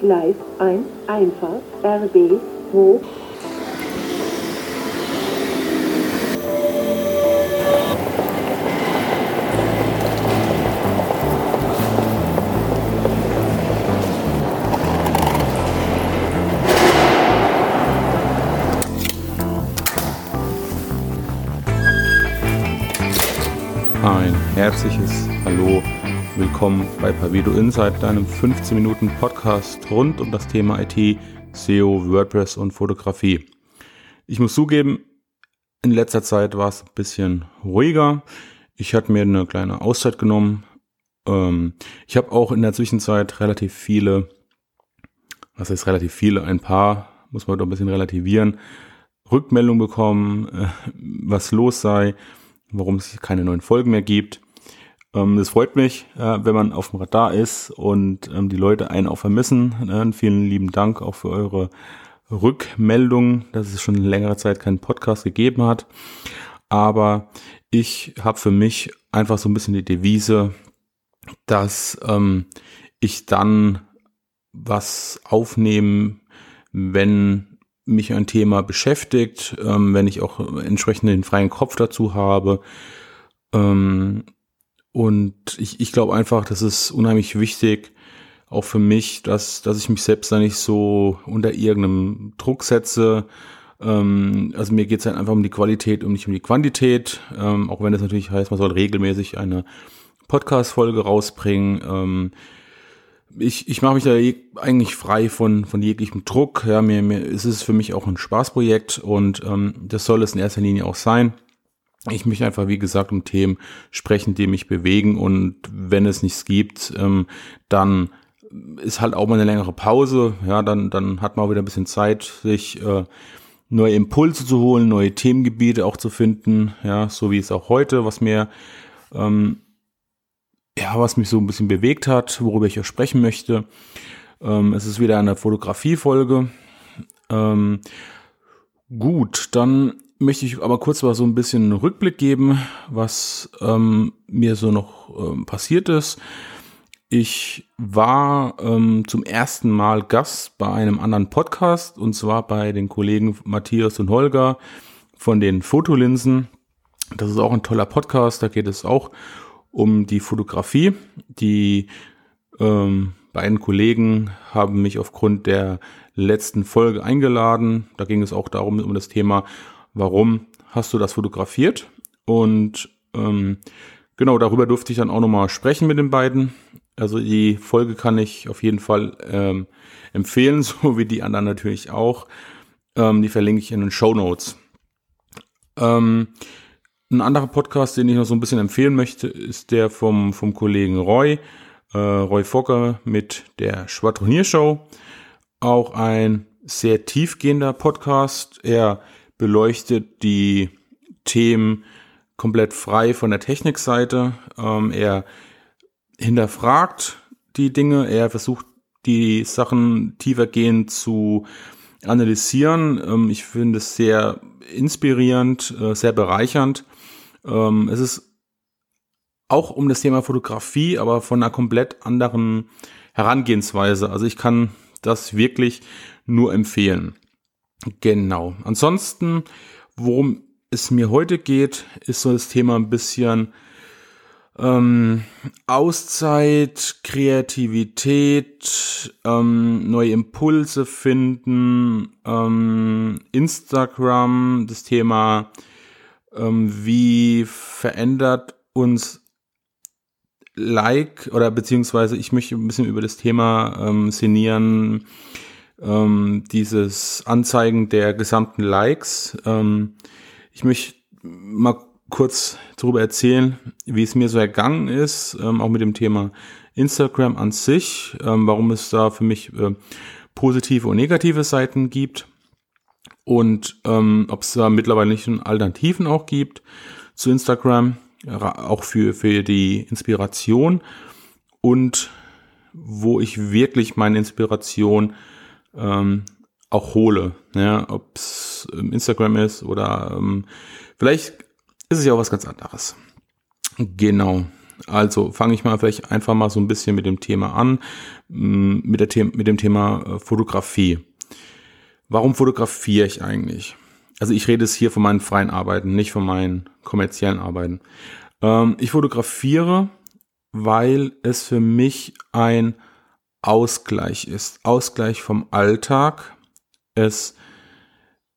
Gleis 1, Einfahrt, RB, hoch. Ein herzliches Hallo, willkommen bei Pavido Insight, deinem 15 Minuten Podcast rund um das Thema IT, SEO, WordPress und Fotografie. Ich muss zugeben, in letzter Zeit war es ein bisschen ruhiger. Ich hatte mir eine kleine Auszeit genommen. Ähm, ich habe auch in der Zwischenzeit relativ viele, was heißt relativ viele, ein paar, muss man doch ein bisschen relativieren, Rückmeldungen bekommen, äh, was los sei warum es keine neuen Folgen mehr gibt. Ähm, das freut mich, äh, wenn man auf dem Radar ist und ähm, die Leute einen auch vermissen. Äh, vielen lieben Dank auch für eure Rückmeldung, dass es schon längere Zeit keinen Podcast gegeben hat. Aber ich habe für mich einfach so ein bisschen die Devise, dass ähm, ich dann was aufnehmen, wenn mich ein Thema beschäftigt, wenn ich auch entsprechend den freien Kopf dazu habe. Und ich, ich glaube einfach, das ist unheimlich wichtig, auch für mich, dass, dass ich mich selbst da nicht so unter irgendeinem Druck setze. Ähm, also mir geht es halt einfach um die Qualität und nicht um die Quantität, ähm, auch wenn das natürlich heißt, man soll regelmäßig eine Podcast-Folge rausbringen. Ähm, ich, ich mache mich da eigentlich frei von, von jeglichem Druck. Ja, mir, mir ist es für mich auch ein Spaßprojekt und ähm, das soll es in erster Linie auch sein. Ich möchte einfach, wie gesagt, um Themen sprechen, die mich bewegen und wenn es nichts gibt, ähm, dann ist halt auch mal eine längere Pause. Ja, dann, dann hat man auch wieder ein bisschen Zeit, sich äh, neue Impulse zu holen, neue Themengebiete auch zu finden. Ja, so wie es auch heute, was mir ähm, ja, was mich so ein bisschen bewegt hat, worüber ich auch sprechen möchte. Ähm, es ist wieder eine Fotografiefolge. Ähm, gut, dann möchte ich aber kurz mal so ein bisschen einen Rückblick geben, was ähm, mir so noch ähm, passiert ist. Ich war ähm, zum ersten Mal Gast bei einem anderen Podcast und zwar bei den Kollegen Matthias und Holger von den Fotolinsen. Das ist auch ein toller Podcast, da geht es auch um die Fotografie. Die ähm, beiden Kollegen haben mich aufgrund der letzten Folge eingeladen. Da ging es auch darum, um das Thema, warum hast du das fotografiert? Und ähm, genau darüber durfte ich dann auch nochmal sprechen mit den beiden. Also die Folge kann ich auf jeden Fall ähm, empfehlen, so wie die anderen natürlich auch. Ähm, die verlinke ich in den Show Notes. Ähm, ein anderer Podcast, den ich noch so ein bisschen empfehlen möchte, ist der vom, vom Kollegen Roy, äh, Roy Fokker mit der Schwadroniershow. Auch ein sehr tiefgehender Podcast. Er beleuchtet die Themen komplett frei von der Technikseite. Ähm, er hinterfragt die Dinge, er versucht die Sachen tiefergehend zu analysieren. Ähm, ich finde es sehr inspirierend, äh, sehr bereichernd. Ähm, es ist auch um das Thema Fotografie, aber von einer komplett anderen Herangehensweise. Also ich kann das wirklich nur empfehlen. Genau. Ansonsten, worum es mir heute geht, ist so das Thema ein bisschen ähm, Auszeit, Kreativität, ähm, neue Impulse finden, ähm, Instagram, das Thema ähm, wie verändert uns Like oder beziehungsweise ich möchte ein bisschen über das Thema ähm, sinnieren, ähm, dieses Anzeigen der gesamten Likes. Ähm, ich möchte mal kurz darüber erzählen, wie es mir so ergangen ist, ähm, auch mit dem Thema Instagram an sich, ähm, warum es da für mich äh, positive und negative Seiten gibt und ähm, ob es da mittlerweile nicht Alternativen auch gibt zu Instagram, auch für, für die Inspiration und wo ich wirklich meine Inspiration ähm, auch hole. Ja, ob es Instagram ist oder ähm, vielleicht ist es ja auch was ganz anderes. Genau. Also fange ich mal vielleicht einfach mal so ein bisschen mit dem Thema an, mm, mit, der The mit dem Thema äh, Fotografie. Warum fotografiere ich eigentlich? Also ich rede es hier von meinen freien Arbeiten, nicht von meinen kommerziellen Arbeiten. Ähm, ich fotografiere, weil es für mich ein Ausgleich ist. Ausgleich vom Alltag. Es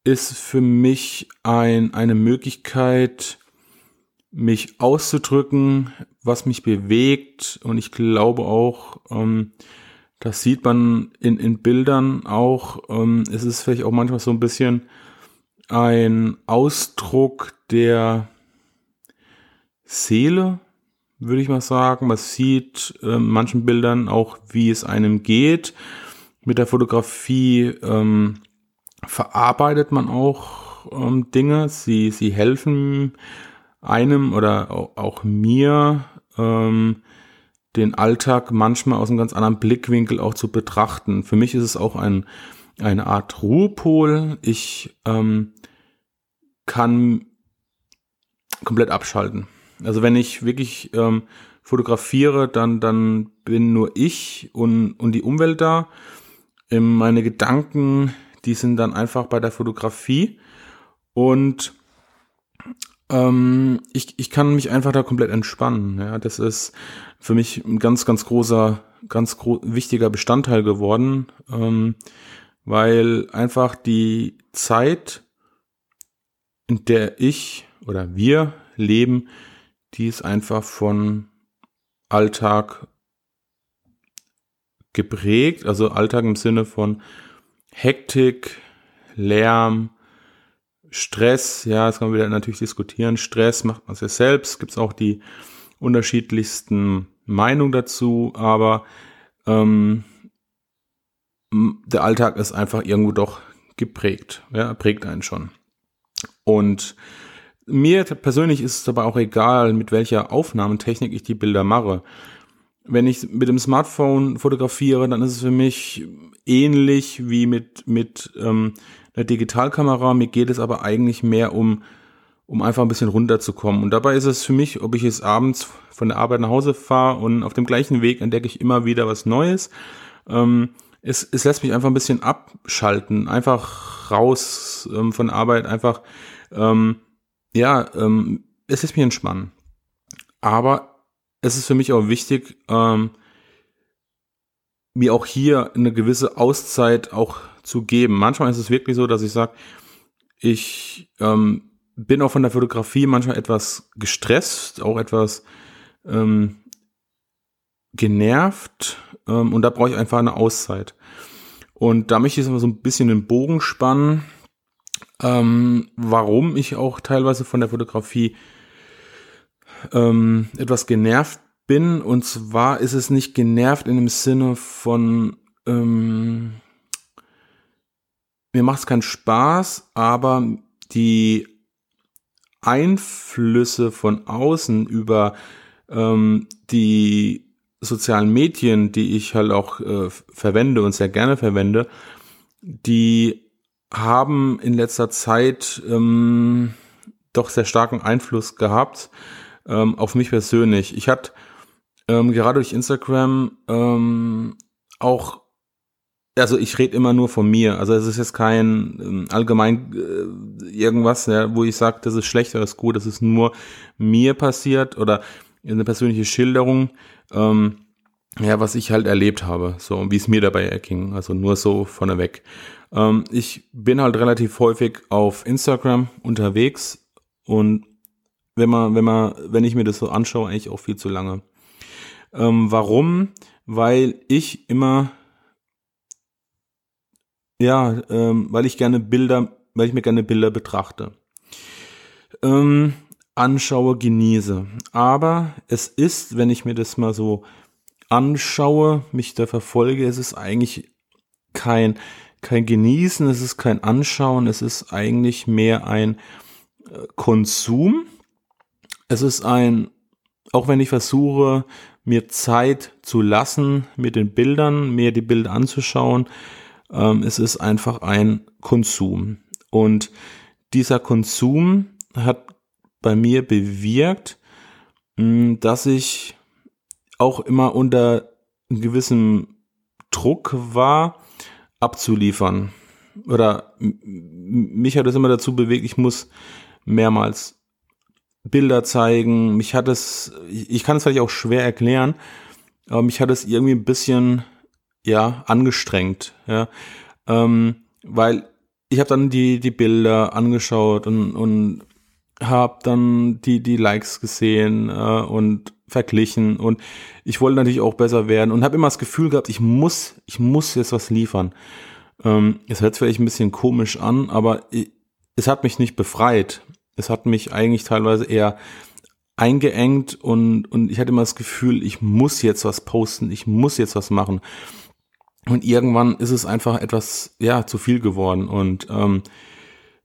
ist für mich ein, eine Möglichkeit, mich auszudrücken, was mich bewegt. Und ich glaube auch, ähm, das sieht man in, in Bildern auch. Ähm, es ist vielleicht auch manchmal so ein bisschen ein Ausdruck der Seele, würde ich mal sagen. Man sieht äh, manchen Bildern auch, wie es einem geht. Mit der Fotografie ähm, verarbeitet man auch ähm, Dinge. Sie, sie helfen einem oder auch, auch mir, ähm, den Alltag manchmal aus einem ganz anderen Blickwinkel auch zu betrachten. Für mich ist es auch ein, eine Art Ruhepol. Ich ähm, kann komplett abschalten. Also wenn ich wirklich ähm, fotografiere, dann, dann bin nur ich und, und die Umwelt da. Ähm, meine Gedanken, die sind dann einfach bei der Fotografie. Und ähm, ich, ich kann mich einfach da komplett entspannen. Ja, das ist für mich ein ganz, ganz großer, ganz gro wichtiger Bestandteil geworden, ähm, weil einfach die Zeit, in der ich oder wir leben, die ist einfach von Alltag geprägt, also Alltag im Sinne von Hektik, Lärm, Stress, ja, das kann man wieder natürlich diskutieren. Stress macht man sich selbst, gibt es auch die unterschiedlichsten Meinungen dazu, aber ähm, der Alltag ist einfach irgendwo doch geprägt, ja, prägt einen schon. Und mir persönlich ist es dabei auch egal, mit welcher Aufnahmetechnik ich die Bilder mache. Wenn ich mit dem Smartphone fotografiere, dann ist es für mich ähnlich wie mit, mit ähm, einer Digitalkamera. Mir geht es aber eigentlich mehr um, um einfach ein bisschen runterzukommen. Und dabei ist es für mich, ob ich jetzt abends von der Arbeit nach Hause fahre und auf dem gleichen Weg entdecke ich immer wieder was Neues. Ähm, es, es lässt mich einfach ein bisschen abschalten, einfach raus ähm, von Arbeit, einfach ähm, ja, ähm, es ist mir entspannen. Aber es ist für mich auch wichtig, ähm, mir auch hier eine gewisse Auszeit auch zu geben. Manchmal ist es wirklich so, dass ich sage, ich ähm, bin auch von der Fotografie manchmal etwas gestresst, auch etwas ähm, genervt ähm, und da brauche ich einfach eine Auszeit. Und da möchte ich jetzt mal so ein bisschen den Bogen spannen ähm, warum ich auch teilweise von der Fotografie ähm, etwas genervt bin. Und zwar ist es nicht genervt in dem Sinne von, ähm, mir macht es keinen Spaß, aber die Einflüsse von außen über ähm, die sozialen Medien, die ich halt auch äh, verwende und sehr gerne verwende, die haben in letzter Zeit ähm, doch sehr starken Einfluss gehabt ähm, auf mich persönlich. Ich hatte ähm, gerade durch Instagram ähm, auch, also ich rede immer nur von mir. Also es ist jetzt kein ähm, allgemein äh, irgendwas, ja, wo ich sage, das ist schlecht oder das ist gut. Das ist nur mir passiert oder eine persönliche Schilderung. Ähm, ja, was ich halt erlebt habe, so wie es mir dabei erging, also nur so vorneweg. Ähm, ich bin halt relativ häufig auf Instagram unterwegs und wenn man, wenn man, wenn ich mir das so anschaue, eigentlich auch viel zu lange. Ähm, warum? Weil ich immer, ja, ähm, weil ich gerne Bilder, weil ich mir gerne Bilder betrachte. Ähm, anschaue, genieße. Aber es ist, wenn ich mir das mal so anschaue, mich da verfolge, es ist eigentlich kein, kein Genießen, es ist kein Anschauen, es ist eigentlich mehr ein äh, Konsum. Es ist ein, auch wenn ich versuche, mir Zeit zu lassen mit den Bildern, mir die Bilder anzuschauen, ähm, es ist einfach ein Konsum. Und dieser Konsum hat bei mir bewirkt, mh, dass ich auch immer unter gewissem Druck war, abzuliefern. Oder mich hat es immer dazu bewegt, ich muss mehrmals Bilder zeigen. Mich hat es, ich kann es vielleicht auch schwer erklären, aber mich hat es irgendwie ein bisschen, ja, angestrengt, ja, ähm, weil ich habe dann die die Bilder angeschaut und und habe dann die die Likes gesehen äh, und verglichen und ich wollte natürlich auch besser werden und habe immer das Gefühl gehabt, ich muss ich muss jetzt was liefern. Ähm, es hört vielleicht ein bisschen komisch an, aber ich, es hat mich nicht befreit es hat mich eigentlich teilweise eher eingeengt und, und ich hatte immer das Gefühl, ich muss jetzt was posten, ich muss jetzt was machen. Und irgendwann ist es einfach etwas, ja, zu viel geworden. Und, ähm,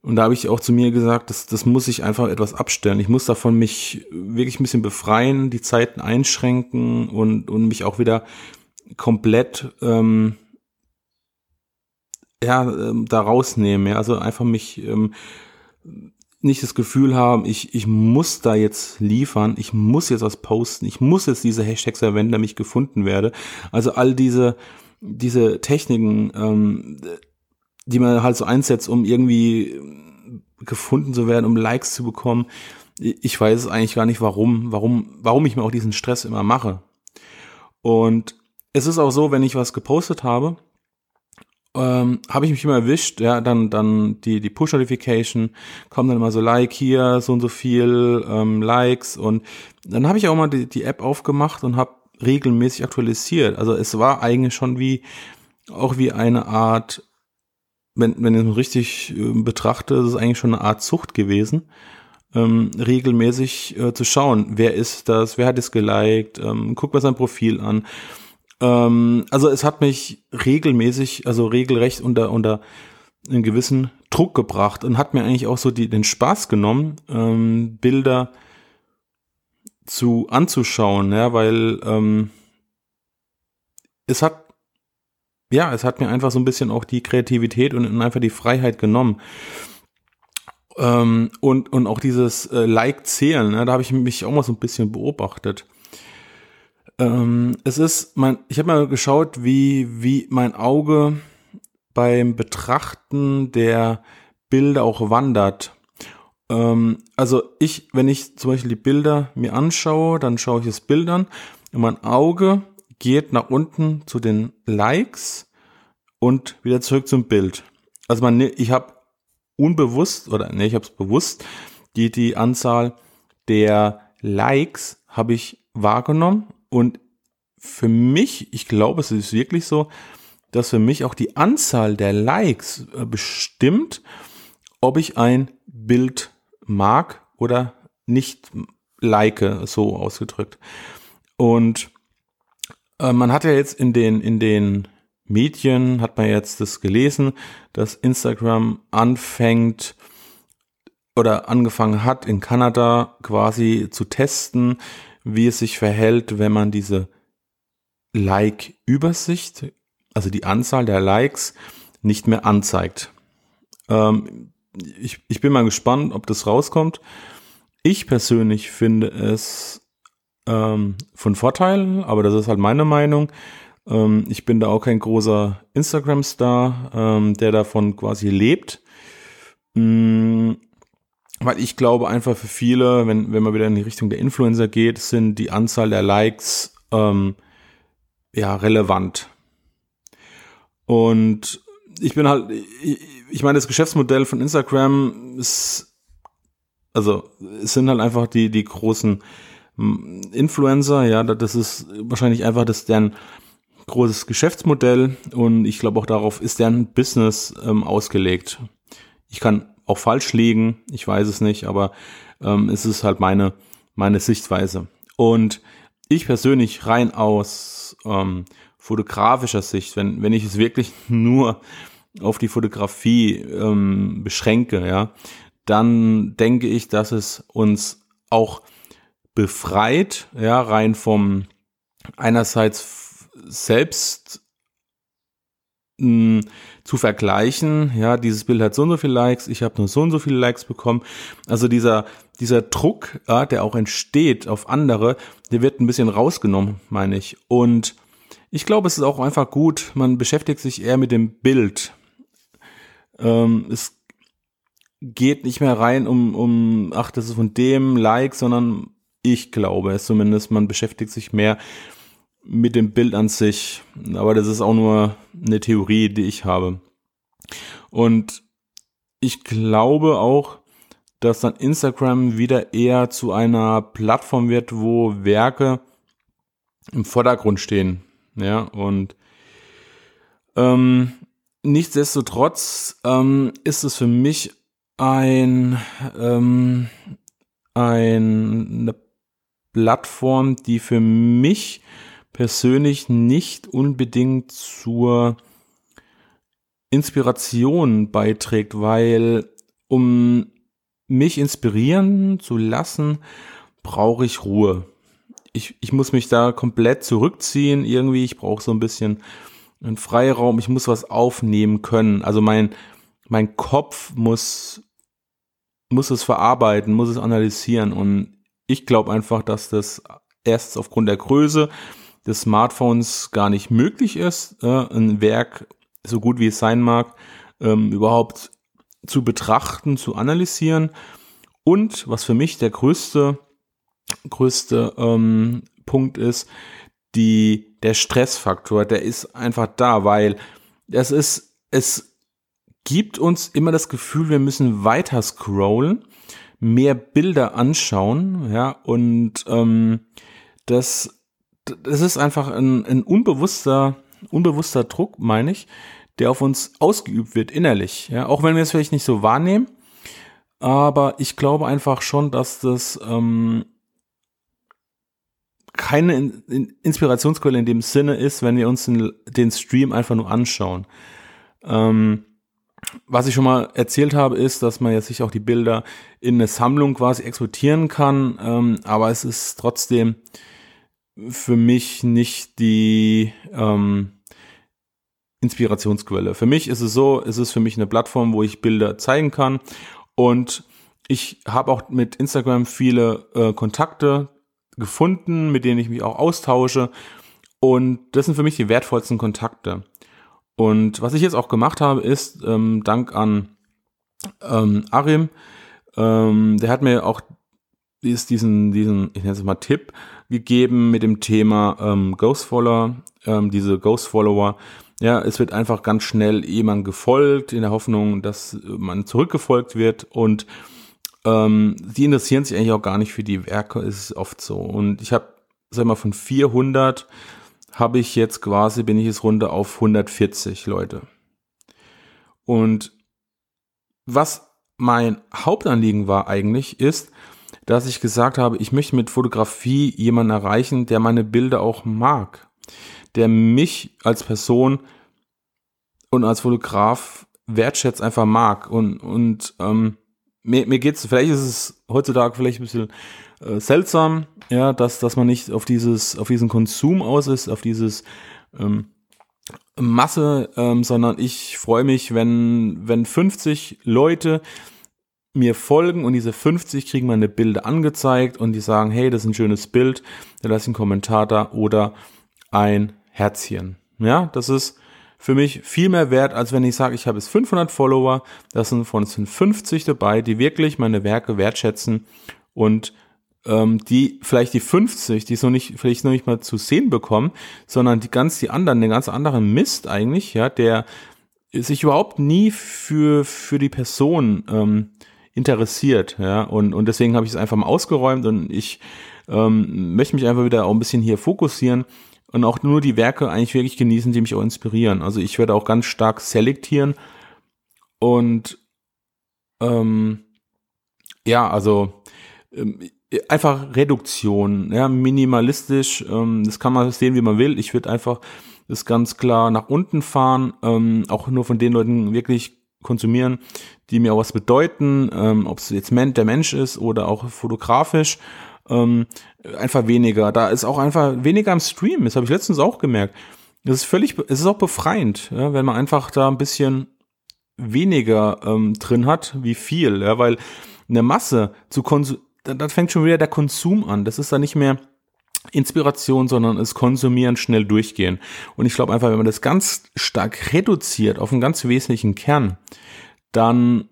und da habe ich auch zu mir gesagt, das, das muss ich einfach etwas abstellen. Ich muss davon mich wirklich ein bisschen befreien, die Zeiten einschränken und, und mich auch wieder komplett ähm, ja, ähm, da rausnehmen. Ja? Also einfach mich ähm, nicht das Gefühl haben, ich, ich muss da jetzt liefern, ich muss jetzt was posten, ich muss jetzt diese Hashtags verwenden, damit ich gefunden werde. Also all diese, diese Techniken, ähm, die man halt so einsetzt, um irgendwie gefunden zu werden, um Likes zu bekommen. Ich weiß eigentlich gar nicht, warum, warum, warum ich mir auch diesen Stress immer mache. Und es ist auch so, wenn ich was gepostet habe, ähm, habe ich mich immer erwischt, ja, dann, dann die, die Push-Notification, kommen dann immer so Like hier, so und so viel ähm, Likes und dann habe ich auch mal die, die App aufgemacht und habe regelmäßig aktualisiert. Also es war eigentlich schon wie, auch wie eine Art, wenn, wenn ich es richtig äh, betrachte, ist es eigentlich schon eine Art Zucht gewesen, ähm, regelmäßig äh, zu schauen, wer ist das, wer hat es geliked, ähm, guck mal sein Profil an. Ähm, also es hat mich regelmäßig, also regelrecht unter, unter einen gewissen Druck gebracht und hat mir eigentlich auch so die, den Spaß genommen, ähm, Bilder zu anzuschauen, ja, weil ähm, es hat ja, es hat mir einfach so ein bisschen auch die Kreativität und einfach die Freiheit genommen. Ähm, und, und auch dieses äh, Like-Zählen, ne, da habe ich mich auch mal so ein bisschen beobachtet. Ähm, es ist, mein, ich habe mal geschaut, wie, wie mein Auge beim Betrachten der Bilder auch wandert. Ähm, also ich, wenn ich zum Beispiel die Bilder mir anschaue, dann schaue ich es Bildern und mein Auge geht nach unten zu den Likes und wieder zurück zum Bild. Also man, ich habe unbewusst oder nee, ich habe es bewusst die die Anzahl der Likes habe ich wahrgenommen und für mich, ich glaube, es ist wirklich so, dass für mich auch die Anzahl der Likes äh, bestimmt, ob ich ein Bild mag oder nicht like, so ausgedrückt. Und äh, man hat ja jetzt in den, in den Medien, hat man jetzt das gelesen, dass Instagram anfängt oder angefangen hat, in Kanada quasi zu testen, wie es sich verhält, wenn man diese Like-Übersicht, also die Anzahl der Likes, nicht mehr anzeigt. Ähm, ich, ich bin mal gespannt, ob das rauskommt. Ich persönlich finde es ähm, von Vorteil, aber das ist halt meine Meinung. Ähm, ich bin da auch kein großer Instagram-Star, ähm, der davon quasi lebt. Mhm weil ich glaube einfach für viele, wenn, wenn man wieder in die Richtung der Influencer geht, sind die Anzahl der Likes ähm, ja relevant. Und ich bin halt, ich, ich meine, das Geschäftsmodell von Instagram ist, also es sind halt einfach die, die großen Influencer, ja, das ist wahrscheinlich einfach das deren großes Geschäftsmodell und ich glaube auch darauf ist deren Business ähm, ausgelegt. Ich kann auch falsch liegen, ich weiß es nicht, aber ähm, es ist halt meine, meine Sichtweise. Und ich persönlich rein aus ähm, fotografischer Sicht, wenn, wenn ich es wirklich nur auf die Fotografie ähm, beschränke, ja, dann denke ich, dass es uns auch befreit, ja, rein vom einerseits selbst mh, zu vergleichen. Ja, dieses Bild hat so und so viele Likes, ich habe nur so und so viele Likes bekommen. Also dieser, dieser Druck, ja, der auch entsteht auf andere, der wird ein bisschen rausgenommen, meine ich. Und ich glaube, es ist auch einfach gut, man beschäftigt sich eher mit dem Bild. Ähm, es geht nicht mehr rein um, um, ach, das ist von dem Like, sondern ich glaube es zumindest, man beschäftigt sich mehr mit dem Bild an sich. Aber das ist auch nur eine Theorie, die ich habe. Und ich glaube auch, dass dann Instagram wieder eher zu einer Plattform wird, wo Werke im Vordergrund stehen. Ja, und ähm, nichtsdestotrotz ähm, ist es für mich ein, ähm, ein, eine Plattform, die für mich persönlich nicht unbedingt zur Inspiration beiträgt, weil um mich inspirieren zu lassen, brauche ich Ruhe. Ich, ich muss mich da komplett zurückziehen irgendwie. Ich brauche so ein bisschen einen Freiraum. Ich muss was aufnehmen können. Also mein, mein Kopf muss, muss es verarbeiten, muss es analysieren. Und ich glaube einfach, dass das erst aufgrund der Größe des Smartphones gar nicht möglich ist, äh, ein Werk, so gut wie es sein mag, ähm, überhaupt zu betrachten, zu analysieren. Und was für mich der größte, größte ähm, Punkt ist, die, der Stressfaktor, der ist einfach da, weil das ist, es gibt uns immer das Gefühl, wir müssen weiter scrollen, mehr Bilder anschauen, ja, und ähm, das das ist einfach ein, ein unbewusster, unbewusster Druck, meine ich, der auf uns ausgeübt wird innerlich. Ja, auch wenn wir es vielleicht nicht so wahrnehmen. Aber ich glaube einfach schon, dass das ähm, keine in, in Inspirationsquelle in dem Sinne ist, wenn wir uns den, den Stream einfach nur anschauen. Ähm, was ich schon mal erzählt habe, ist, dass man jetzt sich auch die Bilder in eine Sammlung quasi exportieren kann, ähm, aber es ist trotzdem für mich nicht die ähm, Inspirationsquelle. Für mich ist es so, es ist für mich eine Plattform, wo ich Bilder zeigen kann und ich habe auch mit Instagram viele äh, Kontakte gefunden, mit denen ich mich auch austausche und das sind für mich die wertvollsten Kontakte. Und was ich jetzt auch gemacht habe, ist, ähm, Dank an ähm, Arim, ähm, der hat mir auch ist diesen, diesen, ich nenne es mal Tipp gegeben mit dem Thema ähm, Ghost Follower, ähm, diese Ghost Follower. Ja, es wird einfach ganz schnell jemand gefolgt in der Hoffnung, dass man zurückgefolgt wird und ähm, die interessieren sich eigentlich auch gar nicht für die Werke, ist oft so. Und ich habe, sag mal, von 400 habe ich jetzt quasi, bin ich jetzt runter auf 140 Leute. Und was mein Hauptanliegen war eigentlich, ist, dass ich gesagt habe, ich möchte mit Fotografie jemanden erreichen, der meine Bilder auch mag, der mich als Person und als Fotograf wertschätzt einfach mag und und ähm, mir, mir geht's vielleicht ist es heutzutage vielleicht ein bisschen äh, seltsam, ja, dass dass man nicht auf dieses auf diesen Konsum aus ist, auf dieses ähm, Masse, ähm, sondern ich freue mich, wenn wenn 50 Leute mir folgen und diese 50 kriegen meine Bilder angezeigt und die sagen, hey, das ist ein schönes Bild, da lasse ich einen Kommentar da oder ein Herzchen. Ja, das ist für mich viel mehr wert, als wenn ich sage, ich habe jetzt 500 Follower, das sind von sind 50 dabei, die wirklich meine Werke wertschätzen und ähm, die vielleicht die 50, die so nicht vielleicht noch nicht mal zu sehen bekommen, sondern die ganz die anderen, den ganz anderen Mist eigentlich, ja, der sich überhaupt nie für für die Person ähm, interessiert, ja, und, und deswegen habe ich es einfach mal ausgeräumt und ich ähm, möchte mich einfach wieder auch ein bisschen hier fokussieren und auch nur die Werke eigentlich wirklich genießen, die mich auch inspirieren. Also ich werde auch ganz stark selektieren und ähm, ja, also ähm, einfach Reduktion, ja, minimalistisch, ähm, das kann man sehen, wie man will. Ich würde einfach das ganz klar nach unten fahren, ähm, auch nur von den Leuten wirklich konsumieren, die mir auch was bedeuten, ähm, ob es jetzt der Mensch ist oder auch fotografisch, ähm, einfach weniger. Da ist auch einfach weniger am Stream. Das habe ich letztens auch gemerkt. es ist völlig, es ist auch befreiend, ja, wenn man einfach da ein bisschen weniger ähm, drin hat, wie viel, ja, weil eine Masse zu konsumieren, dann fängt schon wieder der Konsum an. Das ist dann nicht mehr Inspiration, sondern es konsumieren, schnell durchgehen. Und ich glaube einfach, wenn man das ganz stark reduziert auf einen ganz wesentlichen Kern, dann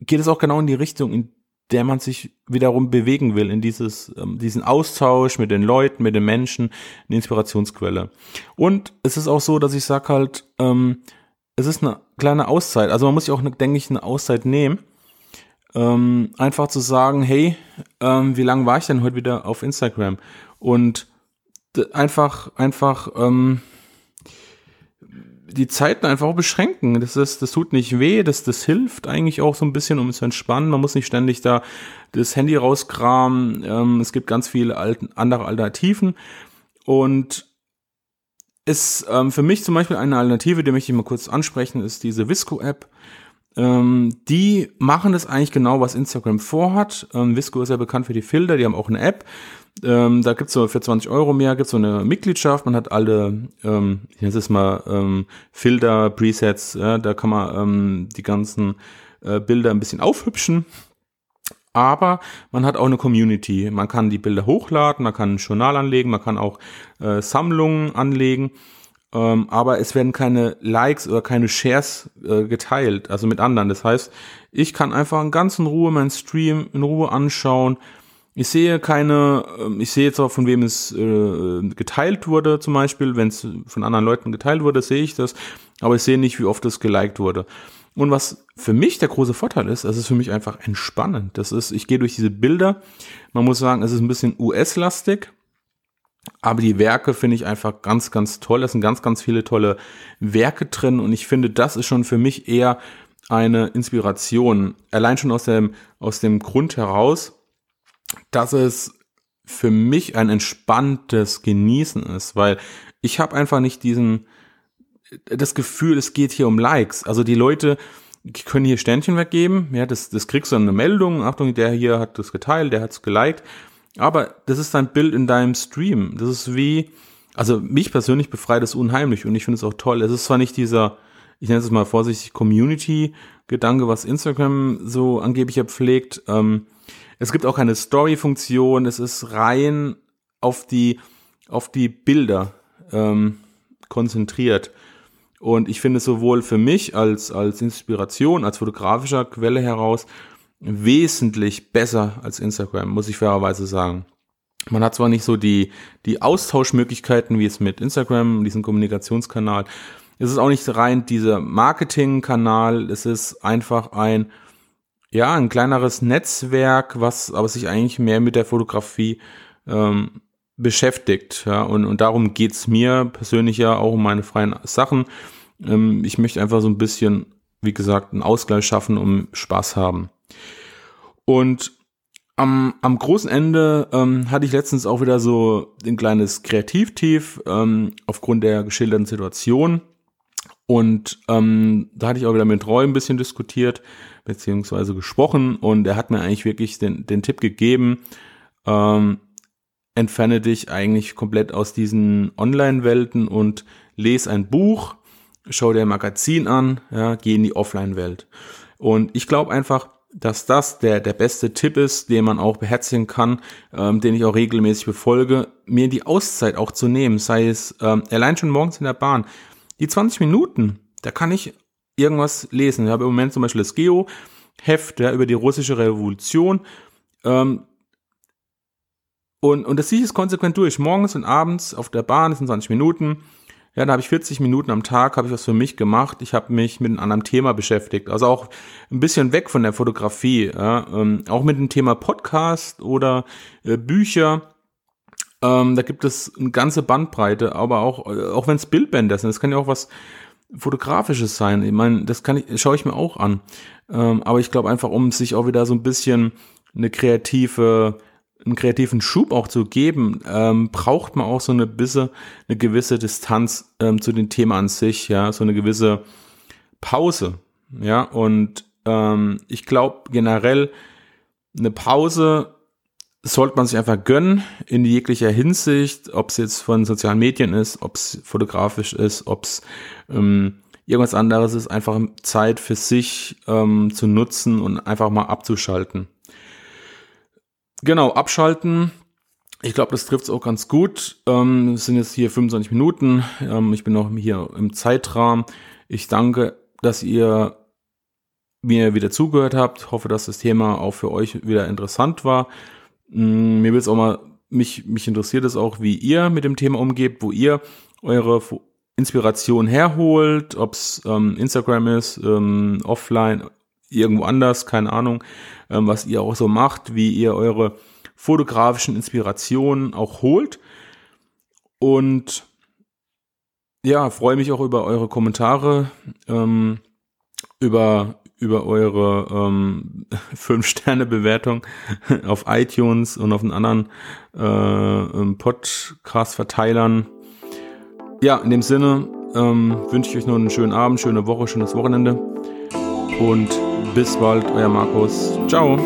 geht es auch genau in die Richtung, in der man sich wiederum bewegen will, in dieses, ähm, diesen Austausch mit den Leuten, mit den Menschen, eine Inspirationsquelle. Und es ist auch so, dass ich sage halt, ähm, es ist eine kleine Auszeit. Also man muss sich auch, denke ich, eine Auszeit nehmen. Ähm, einfach zu sagen, hey, ähm, wie lange war ich denn heute wieder auf Instagram? Und einfach, einfach, ähm, die Zeiten einfach beschränken. Das ist, das tut nicht weh, das, das hilft eigentlich auch so ein bisschen, um zu entspannen. Man muss nicht ständig da das Handy rauskramen. Ähm, es gibt ganz viele andere Alternativen. Und ist ähm, für mich zum Beispiel eine Alternative, die möchte ich mal kurz ansprechen, ist diese Visco-App. Ähm, die machen das eigentlich genau, was Instagram vorhat. Ähm, Visco ist ja bekannt für die Filter, die haben auch eine App. Ähm, da gibt's so für 20 Euro mehr, gibt's so eine Mitgliedschaft, man hat alle, ähm, nenne es mal, ähm, Filter, Presets, ja, da kann man ähm, die ganzen äh, Bilder ein bisschen aufhübschen. Aber man hat auch eine Community. Man kann die Bilder hochladen, man kann ein Journal anlegen, man kann auch äh, Sammlungen anlegen. Ähm, aber es werden keine Likes oder keine Shares äh, geteilt, also mit anderen. Das heißt, ich kann einfach in ganz Ruhe meinen Stream in Ruhe anschauen ich sehe keine, ähm, ich sehe jetzt auch, von wem es äh, geteilt wurde, zum Beispiel, wenn es von anderen Leuten geteilt wurde, sehe ich das, aber ich sehe nicht, wie oft es geliked wurde. Und was für mich der große Vorteil ist, das ist für mich einfach entspannend. Das ist, ich gehe durch diese Bilder. Man muss sagen, es ist ein bisschen US-lastig, aber die Werke finde ich einfach ganz, ganz toll. Es sind ganz, ganz viele tolle Werke drin und ich finde, das ist schon für mich eher eine Inspiration. Allein schon aus dem, aus dem Grund heraus, dass es für mich ein entspanntes Genießen ist, weil ich habe einfach nicht diesen das Gefühl, es geht hier um Likes. Also die Leute können hier Ständchen weggeben, ja, das, das kriegst du eine Meldung, Achtung, der hier hat das geteilt, der hat es geliked, aber das ist dein Bild in deinem Stream. Das ist wie, also mich persönlich befreit es unheimlich und ich finde es auch toll. Es ist zwar nicht dieser, ich nenne es mal vorsichtig, Community-Gedanke, was Instagram so angeblich pflegt, ähm, es gibt auch keine Story-Funktion. Es ist rein auf die, auf die Bilder ähm, konzentriert. Und ich finde es sowohl für mich als, als Inspiration, als fotografischer Quelle heraus wesentlich besser als Instagram, muss ich fairerweise sagen. Man hat zwar nicht so die, die Austauschmöglichkeiten wie es mit Instagram, diesem Kommunikationskanal. Es ist auch nicht rein dieser Marketingkanal. Es ist einfach ein ja, ein kleineres Netzwerk, was aber sich eigentlich mehr mit der Fotografie ähm, beschäftigt. Ja, und, und darum geht's mir persönlich ja auch um meine freien Sachen. Ähm, ich möchte einfach so ein bisschen, wie gesagt, einen Ausgleich schaffen, um Spaß haben. Und am, am großen Ende ähm, hatte ich letztens auch wieder so ein kleines Kreativtief ähm, aufgrund der geschilderten Situation. Und ähm, da hatte ich auch wieder mit Roy ein bisschen diskutiert beziehungsweise gesprochen und er hat mir eigentlich wirklich den, den Tipp gegeben, ähm, entferne dich eigentlich komplett aus diesen Online-Welten und lese ein Buch, schau dir ein Magazin an, ja, geh in die Offline-Welt. Und ich glaube einfach, dass das der, der beste Tipp ist, den man auch beherzigen kann, ähm, den ich auch regelmäßig befolge, mir die Auszeit auch zu nehmen, sei es ähm, allein schon morgens in der Bahn. Die 20 Minuten, da kann ich irgendwas lesen. Ich habe im Moment zum Beispiel das Geo-Heft ja, über die russische Revolution. Ähm, und, und das ziehe ich jetzt konsequent durch. Morgens und abends auf der Bahn, das sind 20 Minuten. Ja, da habe ich 40 Minuten am Tag, habe ich was für mich gemacht. Ich habe mich mit einem anderen Thema beschäftigt. Also auch ein bisschen weg von der Fotografie. Ja, ähm, auch mit dem Thema Podcast oder äh, Bücher. Ähm, da gibt es eine ganze Bandbreite, aber auch, äh, auch wenn es Bildbänder sind, das kann ja auch was fotografisches sein. Ich meine, das kann ich, schaue ich mir auch an. Ähm, aber ich glaube einfach, um sich auch wieder so ein bisschen eine kreative, einen kreativen Schub auch zu geben, ähm, braucht man auch so eine bisschen, eine gewisse Distanz ähm, zu den Themen an sich, ja, so eine gewisse Pause, ja, und ähm, ich glaube generell eine Pause sollte man sich einfach gönnen in jeglicher Hinsicht, ob es jetzt von sozialen Medien ist, ob es fotografisch ist, ob es ähm, irgendwas anderes ist, einfach Zeit für sich ähm, zu nutzen und einfach mal abzuschalten. Genau, abschalten. Ich glaube, das trifft es auch ganz gut. Ähm, es sind jetzt hier 25 Minuten. Ähm, ich bin noch hier im Zeitrahmen. Ich danke, dass ihr mir wieder zugehört habt. Hoffe, dass das Thema auch für euch wieder interessant war. Mm, mir wird es auch mal, mich, mich interessiert es auch, wie ihr mit dem Thema umgeht, wo ihr eure Inspiration herholt, ob es ähm, Instagram ist, ähm, offline, irgendwo anders, keine Ahnung, ähm, was ihr auch so macht, wie ihr eure fotografischen Inspirationen auch holt. Und ja, freue mich auch über eure Kommentare, ähm, über über eure ähm, 5-Sterne-Bewertung auf iTunes und auf den anderen äh, ähm, Podcast-Verteilern. Ja, in dem Sinne ähm, wünsche ich euch noch einen schönen Abend, schöne Woche, schönes Wochenende und bis bald, euer Markus. Ciao.